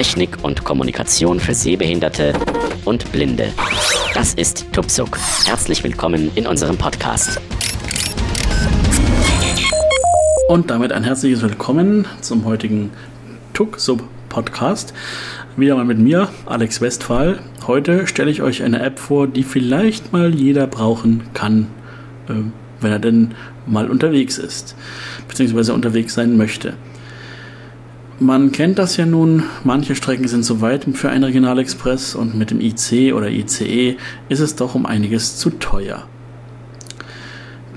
Technik und Kommunikation für Sehbehinderte und Blinde. Das ist Tupsuk. Herzlich willkommen in unserem Podcast. Und damit ein herzliches Willkommen zum heutigen Tuksub Podcast. Wieder mal mit mir, Alex Westphal. Heute stelle ich euch eine App vor, die vielleicht mal jeder brauchen kann, äh, wenn er denn mal unterwegs ist, beziehungsweise unterwegs sein möchte. Man kennt das ja nun, manche Strecken sind zu weit für einen Regionalexpress und mit dem IC oder ICE ist es doch um einiges zu teuer.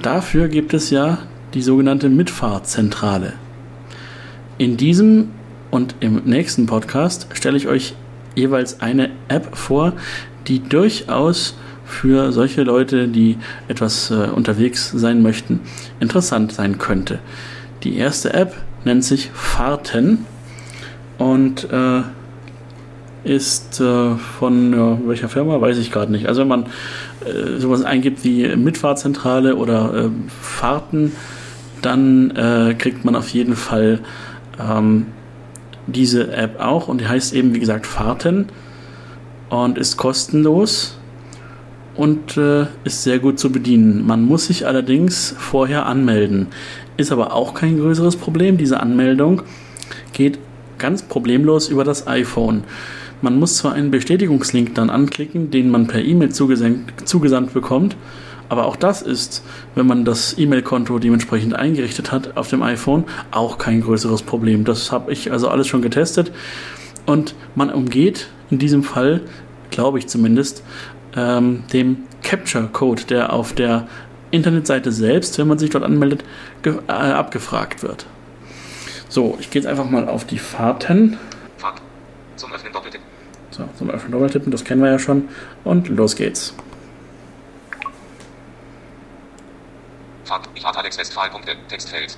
Dafür gibt es ja die sogenannte Mitfahrzentrale. In diesem und im nächsten Podcast stelle ich euch jeweils eine App vor, die durchaus für solche Leute, die etwas äh, unterwegs sein möchten, interessant sein könnte. Die erste App nennt sich Fahrten und äh, ist äh, von ja, welcher Firma, weiß ich gerade nicht. Also wenn man äh, sowas eingibt wie Mitfahrzentrale oder äh, Fahrten, dann äh, kriegt man auf jeden Fall ähm, diese App auch und die heißt eben wie gesagt Fahrten und ist kostenlos und äh, ist sehr gut zu bedienen. Man muss sich allerdings vorher anmelden. Ist aber auch kein größeres Problem. Diese Anmeldung geht ganz problemlos über das iPhone. Man muss zwar einen Bestätigungslink dann anklicken, den man per E-Mail zugesandt bekommt, aber auch das ist, wenn man das E-Mail-Konto dementsprechend eingerichtet hat auf dem iPhone, auch kein größeres Problem. Das habe ich also alles schon getestet und man umgeht in diesem Fall, glaube ich zumindest, ähm, dem Capture-Code, der auf der Internetseite selbst, wenn man sich dort anmeldet, äh, abgefragt wird. So, ich gehe jetzt einfach mal auf die Fahrten. Fahrt. Zum Öffnen doppeltippen. So, zum Öffnen doppeltippen, das kennen wir ja schon. Und los geht's. Fahrt, ich hatte Alex Westphal. Textfeld.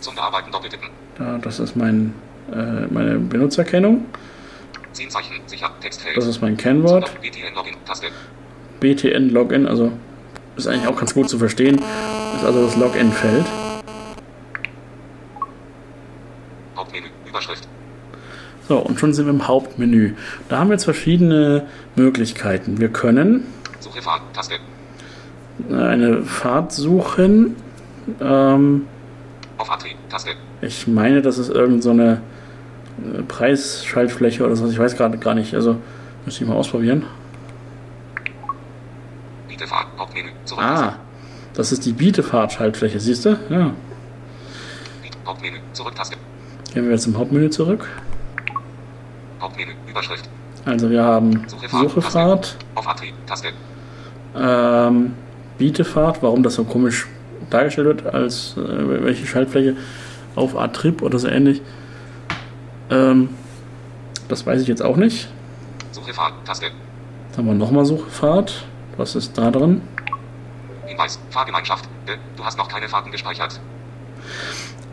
Zum Bearbeiten doppeltippen. Ja, das ist mein, äh, meine Benutzerkennung. 10 Zeichen, sicher, Textfeld. Das ist mein Kennwort. BTN Login, Taste. BTN Login, also ist eigentlich auch ganz gut zu verstehen. Ist also das Login-Feld. Überschrift. So, und schon sind wir im Hauptmenü. Da haben wir jetzt verschiedene Möglichkeiten. Wir können Suche Fahrt, Taste. eine Fahrt suchen. Ähm, Auf Antrieb, Taste. Ich meine, das ist irgendeine so Preisschaltfläche oder so. Ich weiß gerade gar nicht. Also müsste ich mal ausprobieren. Bietefahrt, Hauptmenü, zurück. Ah, das ist die Bietefahrt-Schaltfläche, siehst du? Ja. Hauptmenü, Zurücktaste. Gehen wir jetzt im Hauptmenü zurück. Hauptmenü, Überschrift. Also wir haben Suchefahrt, Suchefahrt auf Antrieb, Taste. Ähm, Bietefahrt, warum das so komisch dargestellt wird, als äh, welche Schaltfläche auf A-Trip oder so ähnlich. Ähm, das weiß ich jetzt auch nicht. Suchefahrt, Taste. Dann haben wir nochmal Suchefahrt. Was ist da drin? Hinweis, Fahrgemeinschaft. Äh, du hast noch keine Fahrten gespeichert.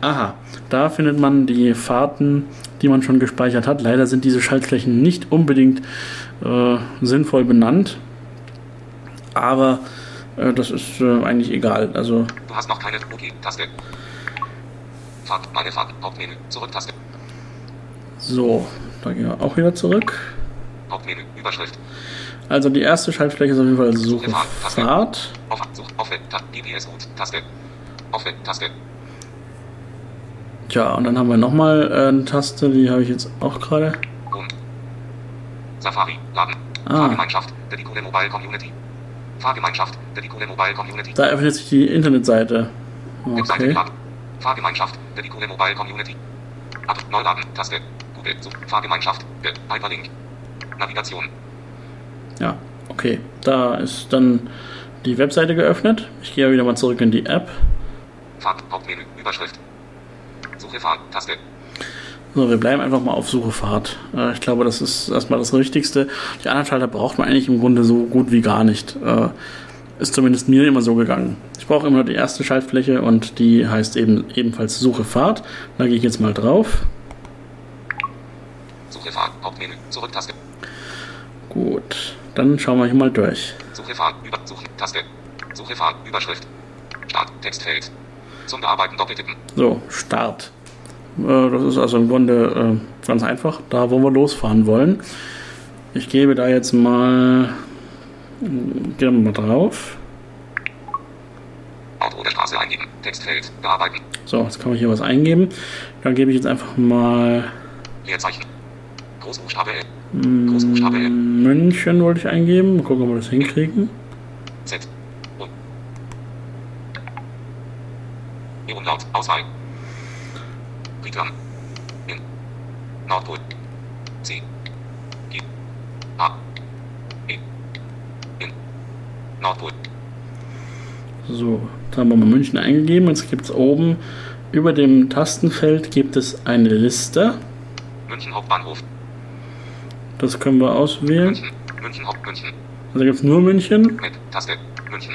Aha, da findet man die Fahrten, die man schon gespeichert hat. Leider sind diese Schaltflächen nicht unbedingt äh, sinnvoll benannt, aber äh, das ist äh, eigentlich egal. Also du hast noch keine OK-Taste. Fahrt, meine Fahrt, Hauptmenü, Zurück-Taste. So, da gehen wir auch wieder zurück. Hauptmenü, Überschrift. Also die erste Schaltfläche ist auf jeden Fall Suche, Suche Fahrt. Fahrt. Auf, Such, auf, GPS gut, Taste. Auf, Taste. Tja, und dann haben wir nochmal äh, eine Taste, die habe ich jetzt auch gerade. Safari, Laden. Ah. Fahrgemeinschaft, Dedicole Mobile Community. Fahrgemeinschaft, Dedicole Mobile Community. Da öffnet sich die Internetseite. Okay. Webseite Fahrgemeinschaft, Dedicole Mobile Community. Ab, Neuladen, Taste. Google, Such, Fahrgemeinschaft, Hyperlink. Navigation. Ja, okay. Da ist dann die Webseite geöffnet. Ich gehe wieder mal zurück in die App. Fahrt, Hauptmenü, Überschrift. Suche Fahrt, Taste. So, wir bleiben einfach mal auf Suche Fahrt. Äh, ich glaube, das ist erstmal das Richtigste. Die anderen Schalter braucht man eigentlich im Grunde so gut wie gar nicht. Äh, ist zumindest mir immer so gegangen. Ich brauche immer nur die erste Schaltfläche und die heißt eben ebenfalls Suche Fahrt. Da gehe ich jetzt mal drauf. Suche Fahrt, Hauptmenü, Zurücktaste. Gut, dann schauen wir hier mal durch. Suche Fahrt, über, Suchen, Taste. Suche Fahrt, Überschrift. Start, Textfeld. Zum Bearbeiten doppeltippen. So, Start. Äh, das ist also im Grunde äh, ganz einfach, da wo wir losfahren wollen. Ich gebe da jetzt mal, gehen wir mal drauf. Auto oder Straße eingeben. Textfeld. Bearbeiten. So, jetzt kann man hier was eingeben. Dann gebe ich jetzt einfach mal Leerzeichen. Großbuchstabe L. Großbuchstabe L. München wollte ich eingeben. Mal gucken, ob wir das hinkriegen. Z. Und. Umlaut. Auswahl. Return. In. Nordpol. C. G. A. E. In. Nordpol. So, da haben wir mal München eingegeben. Jetzt gibt es oben über dem Tastenfeld gibt es eine Liste. München Hauptbahnhof. Das können wir auswählen. München. München Haupt München. Also gibt es nur München. Map. Taste. München.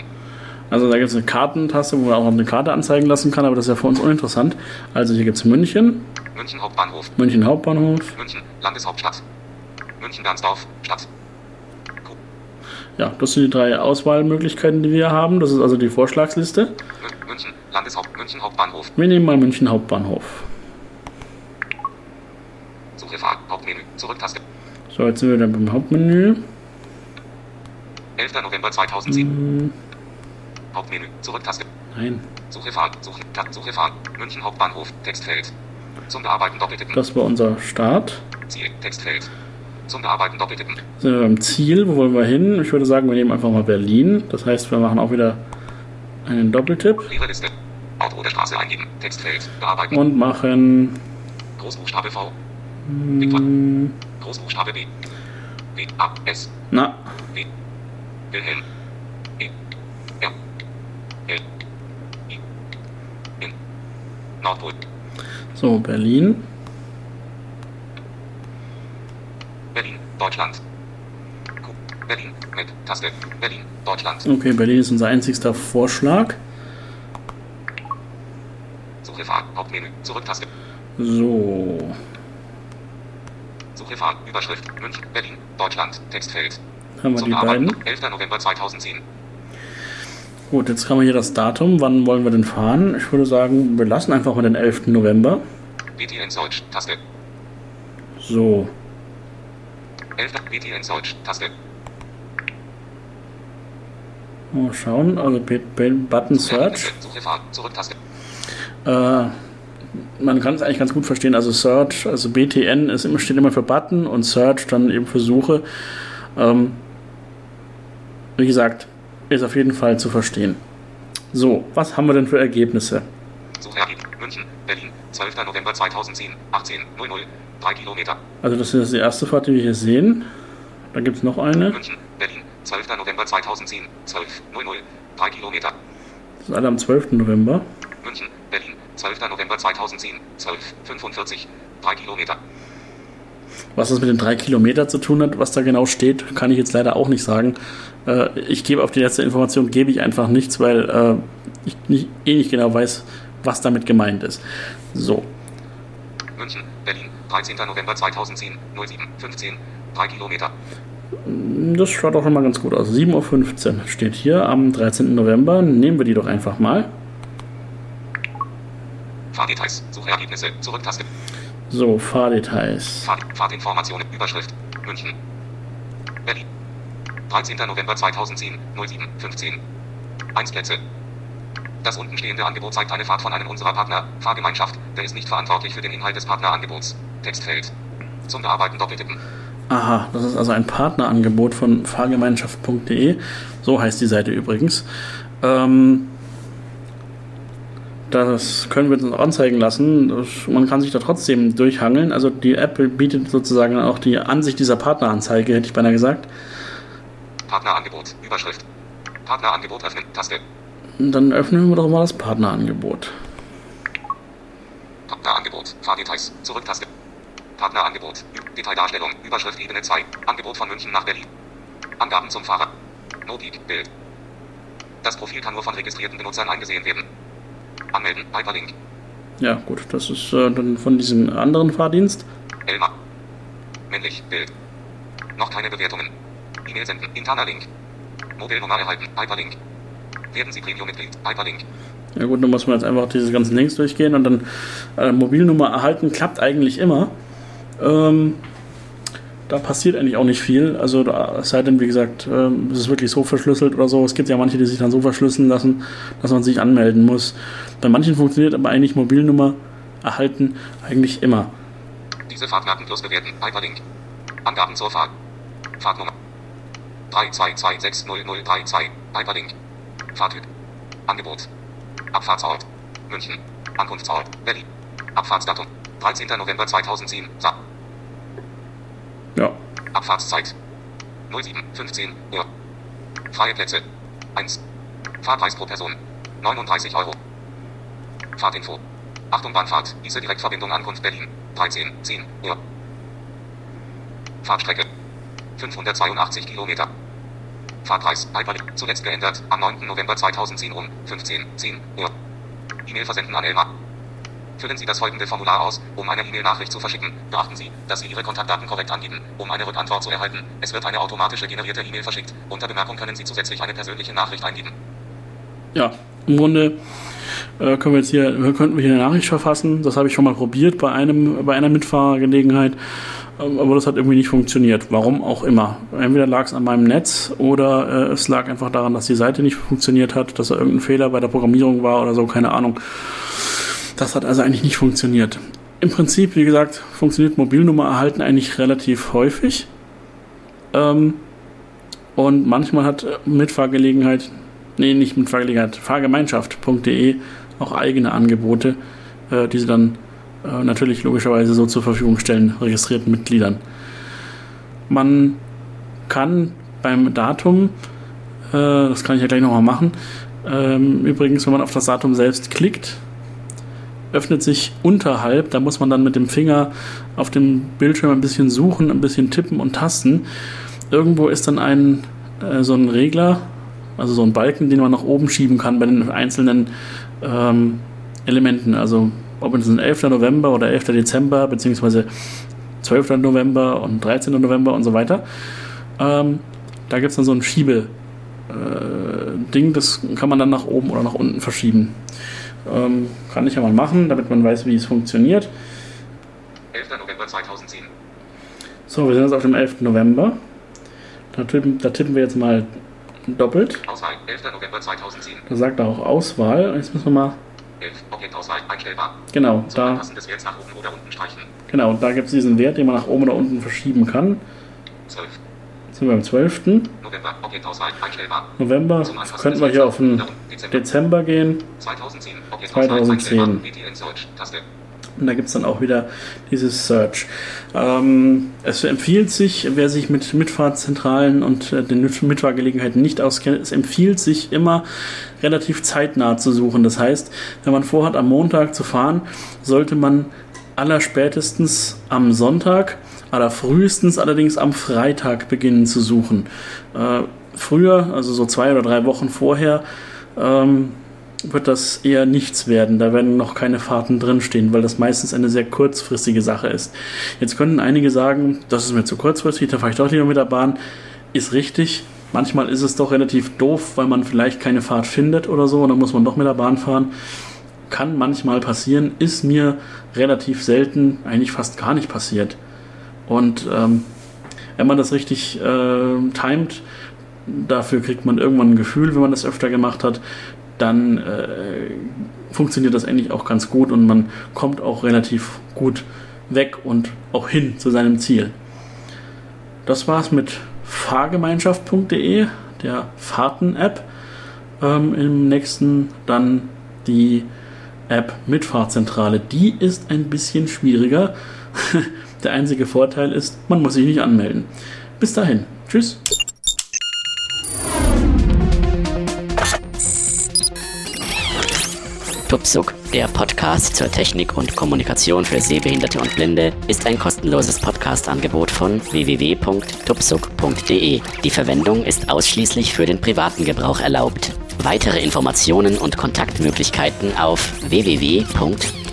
Also da gibt es eine Kartentaste, wo man auch eine Karte anzeigen lassen kann, aber das ist ja für uns uninteressant. Also hier gibt es München, München Hauptbahnhof. München Hauptbahnhof. München Landeshauptstadt. München Bernsdorf. Stadt. Ja, das sind die drei Auswahlmöglichkeiten, die wir haben. Das ist also die Vorschlagsliste. Mün- München Landeshaupt München Hauptbahnhof. Wir nehmen mal München Hauptbahnhof. Suche Fahrt. Hauptmenü. Zurücktaste. So, jetzt sind wir dann beim Hauptmenü. 11. November 2007. Hauptmenü. Zurücktaste. Nein, Suche Fahrt. Suche, Suche Fahrt. München Hauptbahnhof. Textfeld. Zum Bearbeiten doppeltippen. das war unser Start. Ziel. Textfeld. Zum Bearbeiten doppeltippen. Sind wir beim Ziel, wo wollen wir hin? Ich würde sagen, wir nehmen einfach mal Berlin. Das heißt, wir machen auch wieder einen Doppeltipp Liste. Auto oder Straße eingeben. Textfeld. Bearbeiten. und machen Großbuchstabe V. Victor. Großbuchstabe B. B. A. S. na, W. Wilhelm. E. R. L. I. N. Nordpol. So Berlin. Berlin. Deutschland. Berlin. Mit Taste. Berlin. Deutschland. Okay, Berlin ist unser einzigster Vorschlag. Suche Fahrt. Hauptmenü. Zurücktaste. So, Suche Fahrt. Überschrift. München. Berlin. Deutschland. Textfeld. haben wir Zum die Bearbeiten. beiden. 11. November 2010. Gut, jetzt haben wir hier das Datum. Wann wollen wir denn fahren? Ich würde sagen, wir lassen einfach mal den 11. November. BTN Deutsch. Taste. So, 11. BTN Deutsch. Taste. mal schauen. Also Button Search. Suche. Äh, man kann es eigentlich ganz gut verstehen. Also Search, also BTN ist immer, steht immer für Button und Search dann eben für Suche. Ähm, wie gesagt, ist auf jeden Fall zu verstehen. So, was haben wir denn für Ergebnisse? Suche ergeben. München. Berlin. 12. November 2010. 18. 00. 3 Kilometer. Also das ist die erste Fahrt, die wir hier sehen. Da gibt es noch eine. München. Berlin. 12. November 2010. 12. 00. 3 Kilometer. Das ist alle am 12. November. München. Berlin. 12. November 2010. 12. 45. 3 Kilometer. Was das mit den drei Kilometer zu tun hat, was da genau steht, kann ich jetzt leider auch nicht sagen. Äh, ich gebe auf die letzte Information gebe ich einfach nichts, weil äh, ich nicht, eh nicht genau weiß, was damit gemeint ist. So, München. Berlin. 13. November 2010. 07. 15. 3 Kilometer. das schaut auch schon mal ganz gut aus. 7.15 Uhr steht hier am 13. November. Nehmen wir die doch einfach mal. Fahrdetails. Suchergebnisse. Zurücktaste. So, Fahrdetails. Fahrt, Fahrtinformationen. Überschrift. München. Berlin. 13. November 2010. 07. 15. 1 Plätze. Das untenstehende Angebot zeigt eine Fahrt von einem unserer Partner. Fahrgemeinschaft. Der ist nicht verantwortlich für den Inhalt des Partnerangebots. Textfeld. Zum Bearbeiten doppeltippen. Aha, das ist also ein Partnerangebot von fahrgemeinschaft.de. So heißt die Seite übrigens. Ähm, das können wir uns auch anzeigen lassen. Man kann sich da trotzdem durchhangeln. Also die App bietet sozusagen auch die Ansicht dieser Partneranzeige, hätte ich beinahe gesagt. Partnerangebot. Überschrift. Partnerangebot öffnen. Taste. Und dann öffnen wir doch mal das Partnerangebot. Partnerangebot. Fahrdetails. Zurücktaste. Partnerangebot. Detaildarstellung. Überschrift Ebene 2. Angebot von München nach Berlin. Angaben zum Fahrer. No Peak. Bild. Das Profil kann nur von registrierten Benutzern eingesehen werden. Anmelden. Hyperlink. Ja, gut, das ist äh, dann von diesem anderen Fahrdienst. Elmar. Männlich. Bild. Noch keine Bewertungen. E-Mail senden. Interner Link. Mobilnummer erhalten. Hyperlink. Werden Sie Premium-Mitglied. Hyperlink. Ja gut, dann muss man jetzt einfach diese ganzen Links durchgehen und dann äh, Mobilnummer erhalten, klappt eigentlich immer. Ähm, da passiert eigentlich auch nicht viel. Also da, es sei denn, wie gesagt, ähm, es ist wirklich so verschlüsselt oder so. Es gibt ja manche, die sich dann so verschlüsseln lassen, dass man sich anmelden muss. Bei manchen funktioniert aber eigentlich Mobilnummer erhalten eigentlich immer. Diese Fahrtmerken plus bewerten. Hyperlink. Angaben zur Fahrt. Fahrtnummer. 322600032. Hyperlink. Fahrtyp. Angebot. Abfahrtsort. München. Ankunftsort. Berlin. Abfahrtsdatum. 13. November 2007. Sa Ja, Abfahrtszeit. 0715 Uhr. Freie Plätze. 1. Fahrpreis pro Person. 39 Euro. Fahrtinfo. Achtung Bahnfahrt. Diese Direktverbindung Ankunft Berlin. 13, 10 Uhr. Fahrtstrecke. 582 Kilometer. Fahrpreis. Hyperlink. Zuletzt geändert. Am 9. November 2010 um 15, 10 Uhr. E-Mail versenden an Elmar. Füllen Sie das folgende Formular aus, um eine E-Mail-Nachricht zu verschicken. Beachten Sie, dass Sie Ihre Kontaktdaten korrekt angeben, um eine Rückantwort zu erhalten. Es wird eine automatische generierte E-Mail verschickt. Unter Bemerkung können Sie zusätzlich eine persönliche Nachricht eingeben. ja, im Grunde äh, können wir jetzt hier, könnten wir hier eine Nachricht verfassen. Das habe ich schon mal probiert bei einem, bei einer Mitfahrgelegenheit. Ähm, Aber das hat irgendwie nicht funktioniert. Warum auch immer. Entweder lag es an meinem Netz oder äh, es lag einfach daran, dass die Seite nicht funktioniert hat, dass da irgendein Fehler bei der Programmierung war oder so, keine Ahnung. Das hat also eigentlich nicht funktioniert. Im Prinzip, wie gesagt, funktioniert Mobilnummer erhalten eigentlich relativ häufig. Ähm, und manchmal hat Mitfahrgelegenheit, nee, nicht Mitfahrgelegenheit, Fahrgemeinschaft.de auch eigene Angebote, äh, die sie dann äh, natürlich logischerweise so zur Verfügung stellen, registrierten Mitgliedern. Man kann beim Datum, äh, das kann ich ja gleich nochmal machen, ähm, übrigens, wenn man auf das Datum selbst klickt, öffnet sich unterhalb, da muss man dann mit dem Finger auf dem Bildschirm ein bisschen suchen, ein bisschen tippen und tasten. Irgendwo ist dann ein äh, so ein Regler, also so ein Balken, den man nach oben schieben kann bei den einzelnen ähm, Elementen. Also ob es ein 11. November oder 11. Dezember, beziehungsweise 12. November und 13. November und so weiter. Ähm, da gibt es dann so ein Schiebe. Äh, das kann man dann nach oben oder nach unten verschieben. Ähm, kann ich ja mal machen, damit man weiß, wie es funktioniert. 11. November 2010. So, wir sind jetzt auf dem 11. November. Da tippen, da tippen wir jetzt mal doppelt. Auswahl. 11. November 2010. Da sagt er auch Auswahl. Jetzt müssen wir mal, 11. Objektauswahl. Einstellbar. genau, Zum da, des Werts nach oben oder unten streichen. genau, da gibt es diesen Wert, den man nach oben oder unten verschieben kann. 12. Sind wir am 12. November. Objektauswahl. Einstellbar. November. Könnten wir hier auf den. Dezember. Gehen. 2010. Objektauswahl. 2010. Einstellbar. VTN Search. Taste. Und da gibt es dann auch wieder dieses Search. Ähm, es empfiehlt sich, wer sich mit Mitfahrzentralen und äh, den Mit- Mitfahrgelegenheiten nicht auskennt, es empfiehlt sich immer relativ zeitnah zu suchen. Das heißt, wenn man vorhat, am Montag zu fahren, sollte man allerspätestens am Sonntag, allerfrühestens allerdings am Freitag beginnen zu suchen. Äh, früher, also so zwei oder drei Wochen vorher, ähm, wird das eher nichts werden. Da werden noch keine Fahrten drinstehen, weil das meistens eine sehr kurzfristige Sache ist. Jetzt können einige sagen, das ist mir zu kurzfristig, da fahre ich doch lieber mit der Bahn. Ist richtig. Manchmal ist es doch relativ doof, weil man vielleicht keine Fahrt findet oder so, und dann muss man doch mit der Bahn fahren. Kann manchmal passieren, ist mir relativ selten, eigentlich fast gar nicht passiert. Und ähm, wenn man das richtig äh, timet, dafür kriegt man irgendwann ein Gefühl, wenn man das öfter gemacht hat, dann äh, funktioniert das eigentlich auch ganz gut und man kommt auch relativ gut weg und auch hin zu seinem Ziel. Das war's mit fahrgemeinschaft.de, der Fahrten-App. Ähm, Im nächsten dann die App Mitfahrzentrale. Die ist ein bisschen schwieriger. der einzige Vorteil ist, man muss sich nicht anmelden. Bis dahin. Tschüss. Tupsuk, der Podcast zur Technik und Kommunikation für Sehbehinderte und Blinde, ist ein kostenloses Podcast-Angebot von www.tupsuk.de. Die Verwendung ist ausschließlich für den privaten Gebrauch erlaubt. Weitere Informationen und Kontaktmöglichkeiten auf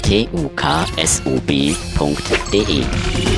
www.tuksub.de.